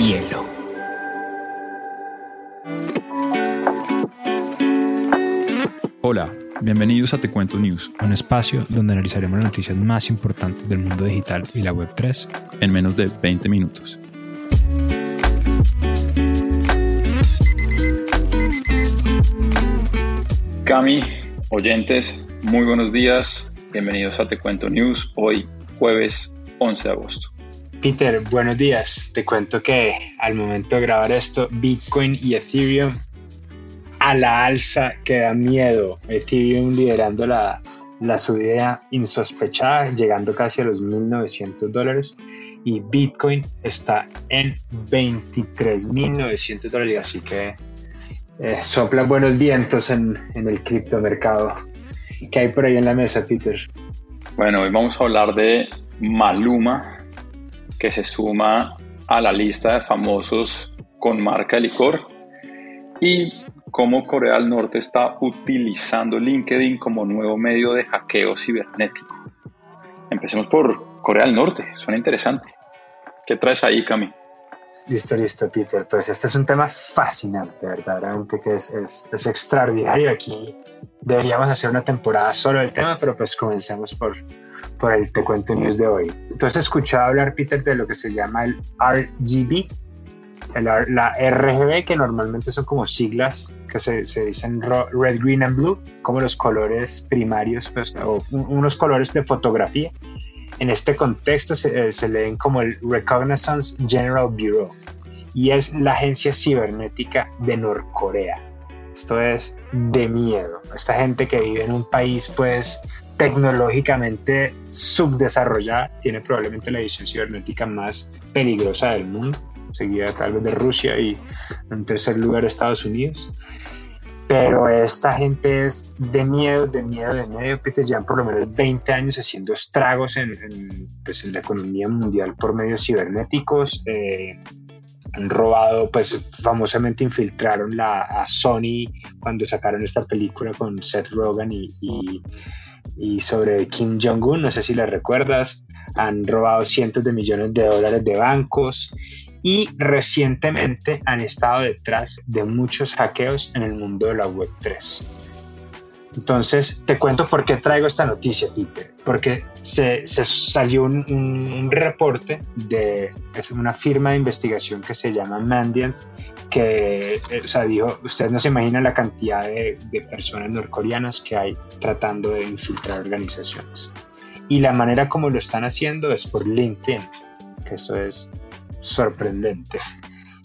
hielo. Hola, bienvenidos a Te Cuento News, un espacio donde analizaremos las noticias más importantes del mundo digital y la Web3 en menos de 20 minutos. Cami, oyentes, muy buenos días. Bienvenidos a Te Cuento News, hoy jueves 11 de agosto. Peter, buenos días. Te cuento que al momento de grabar esto, Bitcoin y Ethereum a la alza que da miedo. Ethereum liderando la, la subida insospechada, llegando casi a los 1.900 dólares. Y Bitcoin está en 23.900 dólares. Así que eh, soplan buenos vientos en, en el criptomercado. ¿Qué hay por ahí en la mesa, Peter? Bueno, hoy vamos a hablar de Maluma, que se suma a la lista de famosos con marca de licor y cómo Corea del Norte está utilizando LinkedIn como nuevo medio de hackeo cibernético. Empecemos por Corea del Norte, suena interesante. ¿Qué traes ahí, Cami? Listo, listo, Peter. Pues este es un tema fascinante, verdaderamente, que es, es, es extraordinario. Aquí deberíamos hacer una temporada solo del tema, pero pues comencemos por, por el Te Cuento News de hoy. Entonces he escuchado hablar, Peter, de lo que se llama el RGB, la RGB, que normalmente son como siglas que se, se, dicen red, green and blue, como los colores primarios, pues, o unos colores de fotografía. En este contexto se, eh, se leen como el Reconnaissance General Bureau y es la agencia cibernética de Norcorea. Esto es de miedo. Esta gente que vive en un país, pues, tecnológicamente subdesarrollada, tiene probablemente la edición cibernética más peligrosa del mundo, seguida tal vez de Rusia y en tercer lugar Estados Unidos. Pero esta gente es de miedo, de miedo, de miedo, que te llevan por lo menos 20 años haciendo estragos en, en, pues en la economía mundial por medios cibernéticos. Eh, han robado, pues famosamente infiltraron la, a Sony cuando sacaron esta película con Seth Rogen y, y y sobre Kim Jong-un, no sé si la recuerdas, han robado cientos de millones de dólares de bancos y recientemente han estado detrás de muchos hackeos en el mundo de la Web3. Entonces, te cuento por qué traigo esta noticia, Peter. Porque se, salió un, un, un, reporte de es una firma de investigación que se llama Mandiant, que eh, o sea, dijo, ustedes no se imaginan la cantidad de, de personas norcoreanas que hay tratando de infiltrar organizaciones. Y la manera como lo están haciendo es por LinkedIn, que eso es sorprendente.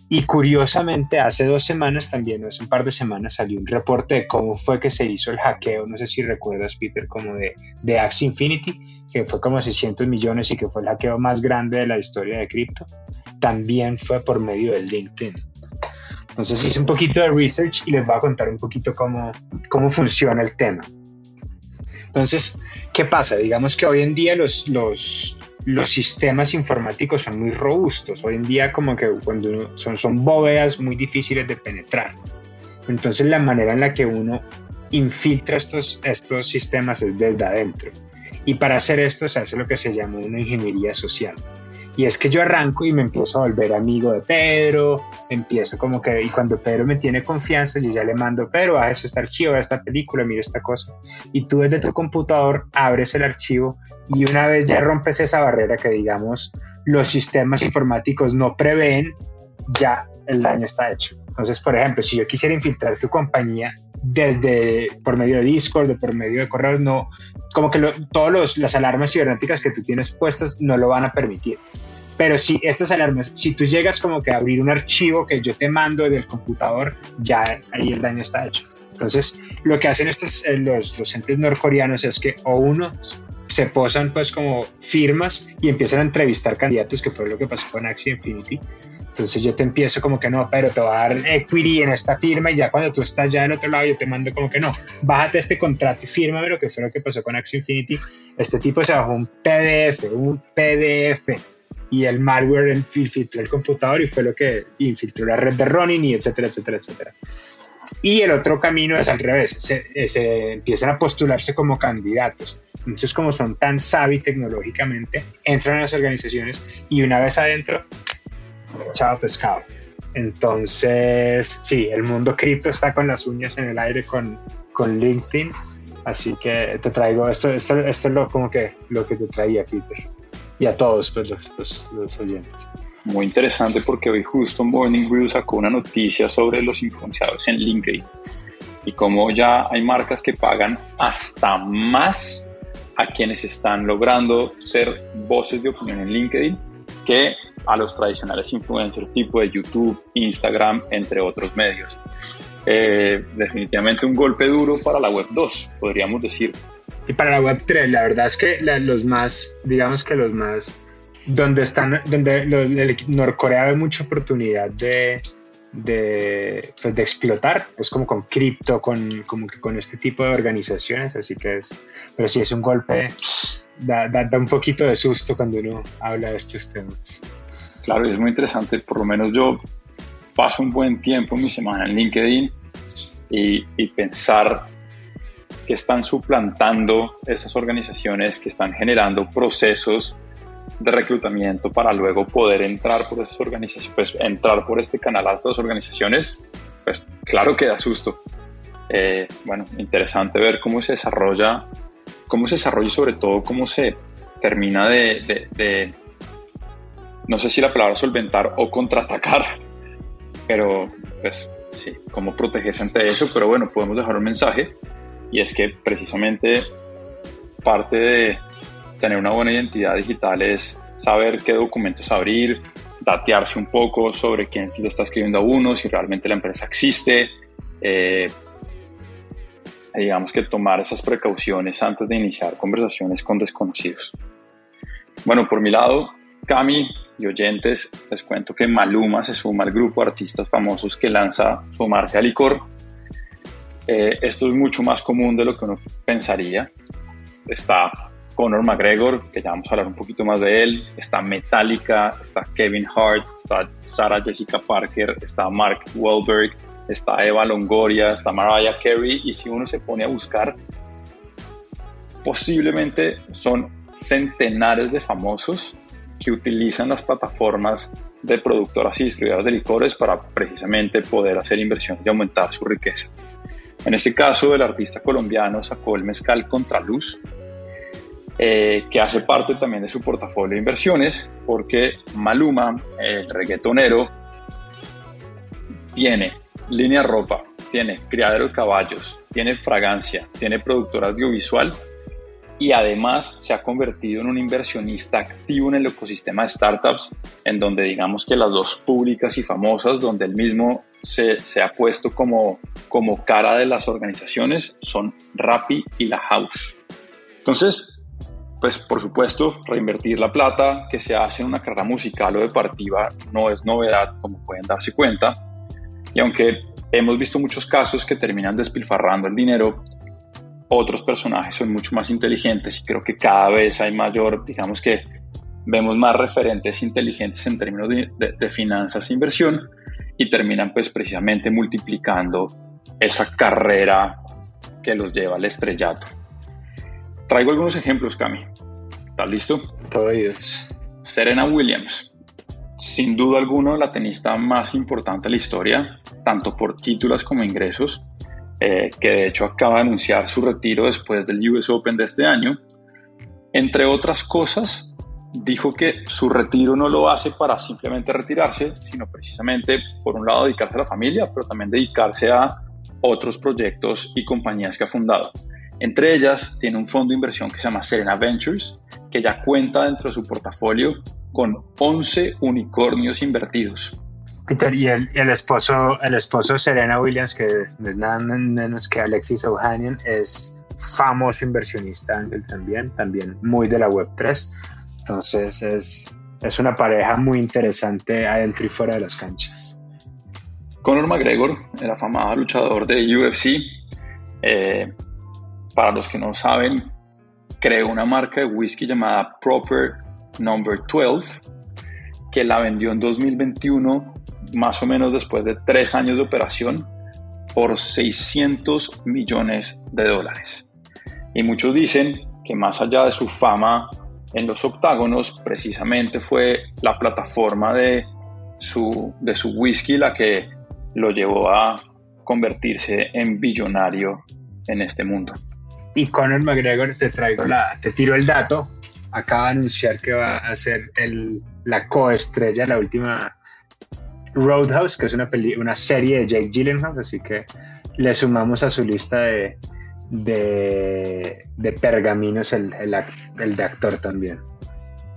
Y curiosamente, hace dos semanas también, hace un par de semanas, salió un reporte de cómo fue que se hizo el hackeo, no sé si recuerdas, Peter, como de, de Axie Infinity, que fue como 600 millones y que fue el hackeo más grande de la historia de cripto. También fue por medio del LinkedIn. Entonces hice un poquito de research y les voy a contar un poquito cómo, cómo funciona el tema. Entonces, ¿qué pasa? Digamos que hoy en día los, los, los sistemas informáticos son muy robustos. Hoy en día como que cuando son, son bóvedas muy difíciles de penetrar. Entonces la manera en la que uno infiltra estos, estos sistemas es desde adentro. Y para hacer esto se hace lo que se llama una ingeniería social. Y es que yo arranco y me empiezo a volver amigo de Pedro, empiezo como que, y cuando Pedro me tiene confianza, yo ya le mando, Pedro, haz este archivo, esta película, mira esta cosa. Y tú desde tu computador abres el archivo y una vez ya rompes esa barrera que digamos los sistemas informáticos no prevén, ya el daño está hecho. Entonces, por ejemplo, si yo quisiera infiltrar tu compañía desde por medio de Discord o por medio de correos, no, como que todas las alarmas cibernéticas que tú tienes puestas no lo van a permitir. Pero si estas alarmas, si tú llegas como que a abrir un archivo que yo te mando del computador, ya ahí el daño está hecho. Entonces, lo que hacen estos, eh, los, los entes norcoreanos es que o uno se posan pues como firmas y empiezan a entrevistar candidatos, que fue lo que pasó con Axie Infinity. Entonces yo te empiezo como que no, pero te va a dar equity en esta firma y ya cuando tú estás ya en otro lado yo te mando como que no, bájate este contrato y fírmame lo que fue lo que pasó con Axie Infinity. Este tipo se bajó un PDF, un PDF y el malware infiltró el computador y fue lo que infiltró la red de Ronin y etcétera, etcétera, etcétera. Y el otro camino es al revés, se, se empiezan a postularse como candidatos. Entonces, como son tan sabi tecnológicamente, entran a las organizaciones y una vez adentro, chao pescado. Entonces, sí, el mundo cripto está con las uñas en el aire con, con LinkedIn, así que te traigo, esto, esto, esto es lo, como que, lo que te traía, Peter, y a todos pues, los, los, oyentes. Muy interesante porque hoy justo Morning Brew sacó una noticia sobre los influenciados en LinkedIn y cómo ya hay marcas que pagan hasta más a quienes están logrando ser voces de opinión en LinkedIn que a los tradicionales influencers tipo de YouTube, Instagram, entre otros medios. Eh, definitivamente un golpe duro para la Web 2, podríamos decir. Y para la Web 3, la verdad es que los más, digamos que los más, donde están, donde el Norcorea ve mucha oportunidad de, de, pues de explotar, es como con cripto, con, como que con este tipo de organizaciones, así que es, pero sí es un golpe, da, da, da un poquito de susto cuando uno habla de estos temas. Claro, es muy interesante, por lo menos yo paso un buen tiempo en mi semana en LinkedIn y, y pensar que están suplantando esas organizaciones que están generando procesos de reclutamiento para luego poder entrar por esas organizaciones, pues entrar por este canal a las organizaciones, pues claro que da susto. Eh, bueno, interesante ver cómo se desarrolla, cómo se desarrolla y sobre todo cómo se termina de, de, no sé si la palabra solventar o contraatacar, pero pues sí, cómo protegerse ante eso, pero bueno, podemos dejar un mensaje y es que precisamente parte de tener una buena identidad digital es saber qué documentos abrir, datearse un poco sobre quién le está escribiendo a uno, si realmente la empresa existe, eh, digamos que tomar esas precauciones antes de iniciar conversaciones con desconocidos. Bueno, por mi lado, Cami y oyentes, les cuento que Maluma se suma al grupo de artistas famosos que lanza su marca de licor. Eh, esto es mucho más común de lo que uno pensaría. Está Conor McGregor, que ya vamos a hablar un poquito más de él, está Metallica, está Kevin Hart, está Sarah Jessica Parker, está Mark Wahlberg, está Eva Longoria, está Mariah Carey, y si uno se pone a buscar, posiblemente son centenares de famosos que utilizan las plataformas de productoras y distribuidoras de licores para precisamente poder hacer inversiones y aumentar su riqueza. En este caso, el artista colombiano sacó el mezcal Contraluz, eh, que hace parte también de su portafolio de inversiones, porque Maluma, el reggaetonero, tiene línea ropa, tiene criadero de caballos, tiene fragancia, tiene productora audiovisual y además se ha convertido en un inversionista activo en el ecosistema de startups, en donde digamos que las dos públicas y famosas, donde él mismo se, ha puesto como, como cara de las organizaciones, son Rappi y La House. Entonces, pues por supuesto, reinvertir la plata que se hace en una carrera musical o deportiva no es novedad, como pueden darse cuenta. Y aunque hemos visto muchos casos que terminan despilfarrando el dinero, otros personajes son mucho más inteligentes y creo que cada vez hay mayor, digamos que vemos más referentes inteligentes en términos de, de finanzas e inversión y terminan pues precisamente multiplicando esa carrera que los lleva al estrellato. Traigo algunos ejemplos, Cami. ¿Estás listo? Todo Serena Williams, sin duda alguna la tenista más importante de la historia, tanto por títulos como ingresos, eh, que de hecho acaba de anunciar su retiro después del US Open de este año. Entre otras cosas, dijo que su retiro no lo hace para simplemente retirarse, sino precisamente, por un lado, dedicarse a la familia, pero también dedicarse a otros proyectos y compañías que ha fundado. Entre ellas, tiene un fondo de inversión que se llama Serena Ventures, que ya cuenta dentro de su portafolio con 11 unicornios invertidos. Peter, y el, el esposo, el esposo Serena Williams, que es nada menos que Alexis Ohanian, es famoso inversionista ángel también, también muy de la Web3. Entonces es, es una pareja muy interesante adentro y fuera de las canchas. Conor McGregor, el afamado luchador de UFC, eh, para los que no saben, creó una marca de whisky llamada Proper Number 12, que la vendió en 2021, más o menos después de tres años de operación, por 600 millones de dólares. Y muchos dicen que más allá de su fama en los octágonos, precisamente fue la plataforma de su, de su whisky la que lo llevó a convertirse en billonario en este mundo. Y Conor McGregor, te traigo la, te tiro el dato, acaba de anunciar que va a ser el, la coestrella, la última Roadhouse, que es una, una serie de Jake Gyllenhaal, así que le sumamos a su lista de, de, de pergaminos el, el, de actor también.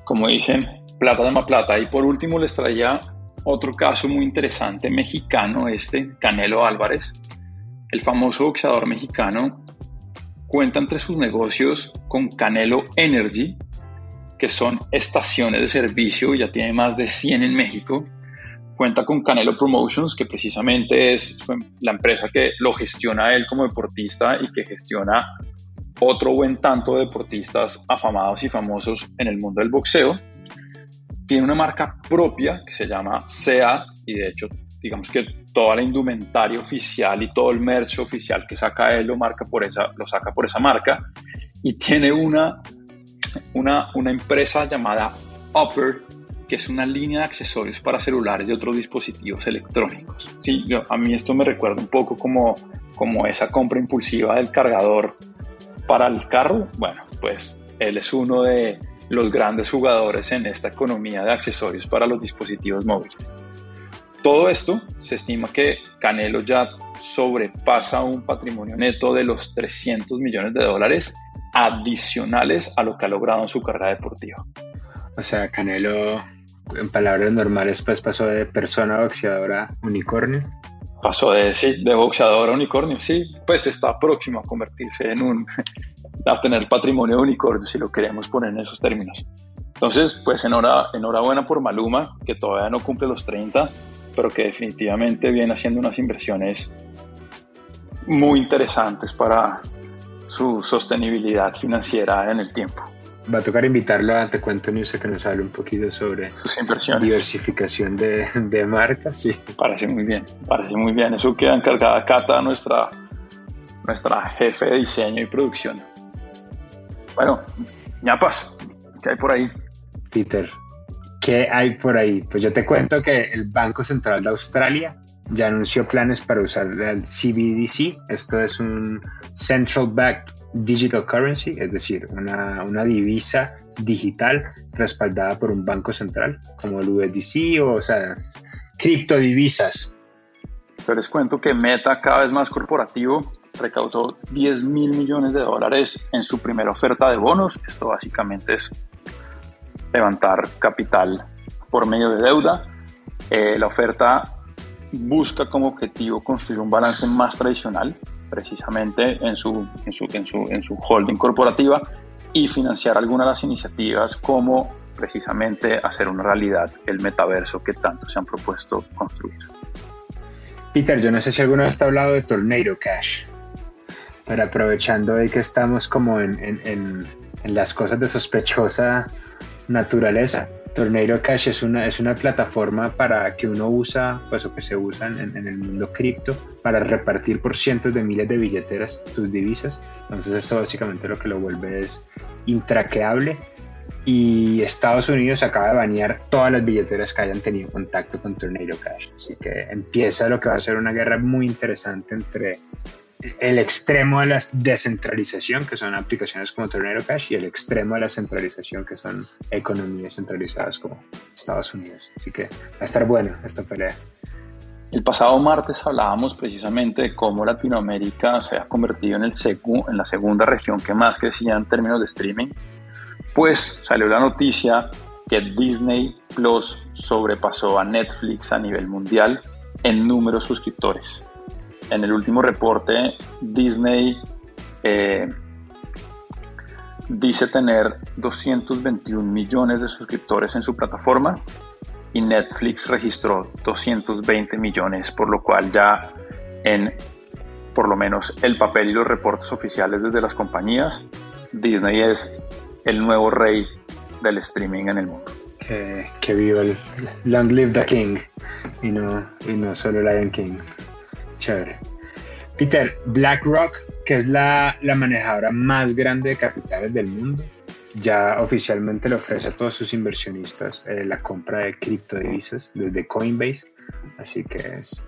Como dicen, plata de más plata. Y por último les traía otro caso muy interesante mexicano, este, Canelo Álvarez, el famoso boxeador mexicano, cuenta entre sus negocios con Canelo Energy, que son estaciones de servicio, ya tiene más de 100 en México, cuenta con Canelo Promotions, que precisamente es la empresa que lo gestiona él como deportista y que gestiona otro buen tanto de deportistas afamados y famosos en el mundo del boxeo. Tiene una marca propia que se llama SEA y de hecho digamos que toda la indumentaria oficial y todo el merch oficial que saca él lo, marca por esa, lo saca por esa marca y tiene una, una, una empresa llamada Upper que es una línea de accesorios para celulares y otros dispositivos electrónicos. Sí, yo, a mí esto me recuerda un poco como, como esa compra impulsiva del cargador para el carro. Bueno, pues él es uno de los grandes jugadores en esta economía de accesorios para los dispositivos móviles. Todo esto se estima que Canelo ya sobrepasa un patrimonio neto de los 300 millones de dólares adicionales a lo que ha logrado en su carrera deportiva. O sea, Canelo en palabras normales, pues pasó de persona boxeadora a unicornio. Pasó de, sí, de boxeador a unicornio, sí, pues está próximo a convertirse en un, a tener patrimonio de unicornio, si lo queremos poner en esos términos. Entonces, pues enhorabuena por Maluma, que todavía no cumple los 30, pero que definitivamente viene haciendo unas inversiones muy interesantes para su sostenibilidad financiera en el tiempo va a tocar invitarlo a Te Cuento News que nos hable un poquito sobre sus inversiones. Diversificación de, de, marcas, sí. Parece muy bien, parece muy bien. Eso queda encargada Cata, nuestra, nuestra jefe de diseño y producción. Bueno, ñapas, ¿qué hay por ahí? Peter, ¿qué hay por ahí? Pues yo te cuento que el Banco Central de Australia ya anunció planes para usar el CBDC. Esto es un Central Backed Digital Currency, es decir, una, una, divisa digital respaldada por un banco central, como el USDC o, o sea, criptodivisas. Pero les cuento que Meta, cada vez más corporativo, recaudó 10 mil millones de dólares en su primera oferta de bonos. Esto básicamente es levantar capital por medio de deuda. Eh, la oferta busca como objetivo construir un balance más tradicional precisamente en su, en su, en su, en su holding corporativa y financiar algunas de las iniciativas como precisamente hacer una realidad el metaverso que tanto se han propuesto construir. Peter, yo no sé si alguna vez te ha hablado de Tornado Cash, pero aprovechando hoy que estamos como en, en, en, en las cosas de sospechosa naturaleza, Tornado Cash es una, es una plataforma para que uno usa, pues o que se usan en, el mundo cripto para repartir por cientos de miles de billeteras tus divisas. Entonces esto básicamente lo que lo vuelve es intraqueable y Estados Unidos acaba de banear todas las billeteras que hayan tenido contacto con Tornado Cash. Así que empieza lo que va a ser una guerra muy interesante entre el extremo de la descentralización, que son aplicaciones como Tornado Cash, y el extremo de la centralización, que son economías centralizadas como Estados Unidos. Así que va a estar bueno esta pelea. El pasado martes hablábamos precisamente de cómo Latinoamérica se ha convertido en, el en la segunda región que más crecía en términos de streaming. Pues salió la noticia que Disney Plus sobrepasó a Netflix a nivel mundial en número de suscriptores en el último reporte, Disney eh, dice tener 221 millones de suscriptores en su plataforma y Netflix registró 220 millones, por lo cual ya en por lo menos el papel y los reportes oficiales desde las compañías, Disney es el nuevo rey del streaming en el mundo. Que, viva el Long Live the King y no, y no solo Lion King. Peter, BlackRock, que es la, la, manejadora más grande de capitales del mundo, ya oficialmente le ofrece a todos sus inversionistas eh, la compra de criptodivisas desde Coinbase, así que es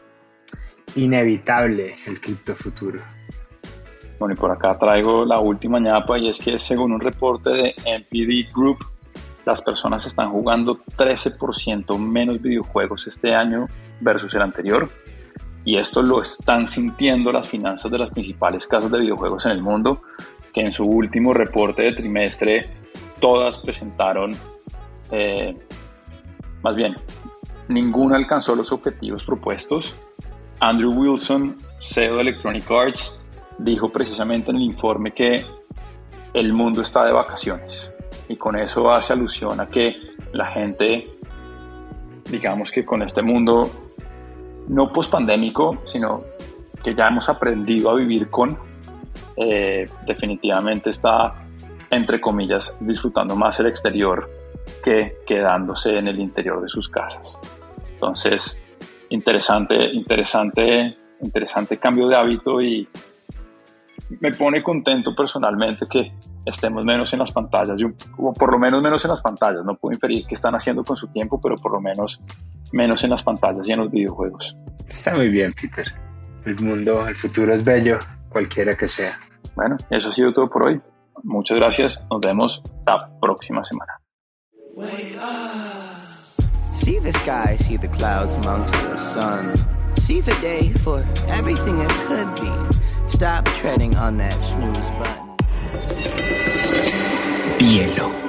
inevitable el cripto futuro. Bueno, y por acá traigo la última ñapa y es que según un reporte de NPD Group, las personas están jugando 13% menos videojuegos este año versus el anterior. Y esto lo están sintiendo las finanzas de las principales casas de videojuegos en el mundo, que en su último reporte de trimestre todas presentaron, eh, más bien, ninguna alcanzó los objetivos propuestos. Andrew Wilson, CEO de Electronic Arts, dijo precisamente en el informe que el mundo está de vacaciones y con eso hace alusión a que la gente, digamos que con este mundo no pospandémico, sino que ya hemos aprendido a vivir con, eh, definitivamente está, entre comillas, disfrutando más el exterior que quedándose en el interior de sus casas. Entonces, interesante, interesante, interesante cambio de hábito y me pone contento personalmente que estemos menos en las pantallas, o por lo menos menos en las pantallas. No puedo inferir qué están haciendo con su tiempo, pero por lo menos menos en las pantallas y en los videojuegos. Está muy bien, Peter. El mundo, el futuro es bello, cualquiera que sea. Bueno, eso ha sido todo por hoy. Muchas gracias. Nos vemos la próxima semana. See the sky, see the clouds amongst the sun. See the day for everything it could be. Stop treading on that snooze button. Bielo.